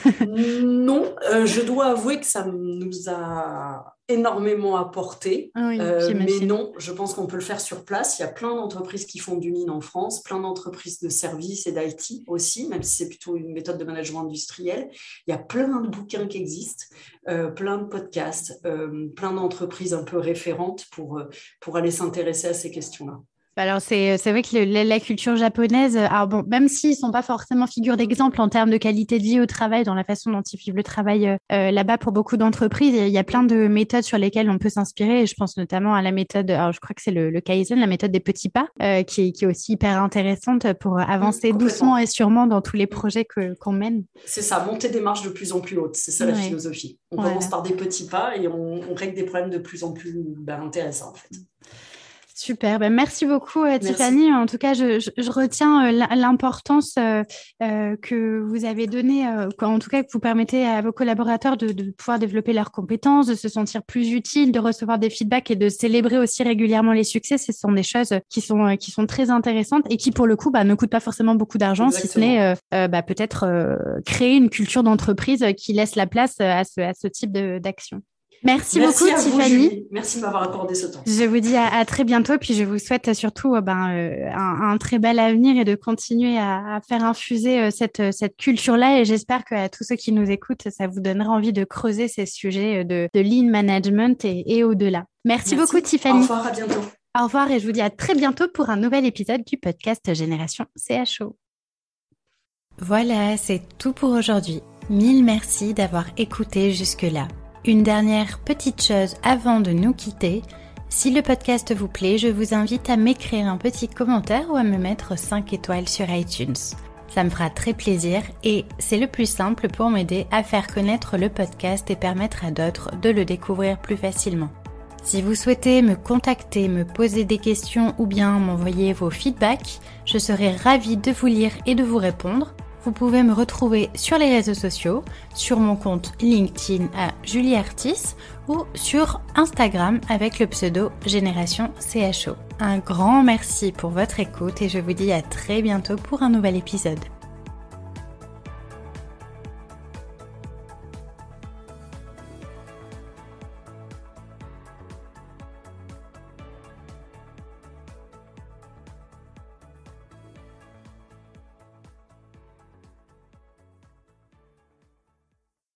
Non, euh, je dois avouer que ça nous a énormément apporté. Ah euh, mais non, je pense qu'on peut le faire sur place. Il y a plein d'entreprises qui font du lean en France, plein d'entreprises de services et d'IT aussi, même si c'est plutôt une méthode de management industriel. Il y a plein de bouquins qui existent, euh, plein de podcasts, plein d'entreprises un peu référentes pour, pour aller s'intéresser à ces questions-là. Alors, c'est vrai que la culture japonaise, alors bon, même s'ils ne sont pas forcément figure d'exemple en termes de qualité de vie au travail, dans la façon dont ils vivent le travail euh, euh, là-bas pour beaucoup d'entreprises, il y a plein de méthodes sur lesquelles on peut s'inspirer. Je pense notamment à la méthode, alors je crois que c'est le, Kaizen, la méthode des petits pas, euh, qui, est, qui, est, aussi hyper intéressante pour avancer doucement et sûrement dans tous les projets qu'on mène. C'est ça, monter des marches de plus en plus hautes. C'est ça la philosophie. On commence par des petits pas et on, règle des problèmes de plus en plus ben, intéressants en fait. Super, ben merci beaucoup euh, Tiffany. En tout cas, je, retiens euh, l'importance euh, que vous avez donnée, en tout cas que vous permettez à vos collaborateurs de, pouvoir développer leurs compétences, de se sentir plus utiles, de recevoir des feedbacks et de célébrer aussi régulièrement les succès. Ce sont des choses qui sont, qui sont très intéressantes et qui, pour le coup, bah, ne coûtent pas forcément beaucoup d'argent, si ce n'est bah, peut-être créer une culture d'entreprise qui laisse la place à ce, à ce type d'action. Merci, beaucoup, Tiffany. Merci de m'avoir accordé ce temps. Je vous dis à, très bientôt, puis je vous souhaite surtout euh, ben, euh, un, très bel avenir et de continuer à, faire infuser euh, cette, cette culture-là. Et j'espère qu'à tous ceux qui nous écoutent, ça vous donnera envie de creuser ces sujets de, de lean management et, au-delà. Merci, beaucoup, Tiffany. Au revoir, à bientôt. Au revoir et je vous dis à très bientôt pour un nouvel épisode du podcast Génération CHO. Voilà, c'est tout pour aujourd'hui. Mille merci d'avoir écouté jusque-là. Une dernière petite chose avant de nous quitter. Si le podcast vous plaît, je vous invite à m'écrire un petit commentaire ou à me mettre 5 étoiles sur iTunes. Ça me fera très plaisir et c'est le plus simple pour m'aider à faire connaître le podcast et permettre à d'autres de le découvrir plus facilement. Si vous souhaitez me contacter, me poser des questions ou bien m'envoyer vos feedbacks, je serai ravie de vous lire et de vous répondre vous pouvez me retrouver sur les réseaux sociaux, sur mon compte LinkedIn à Julie Artis ou sur Instagram avec le pseudo Génération CHO. Un grand merci pour votre écoute et je vous dis à très bientôt pour un nouvel épisode.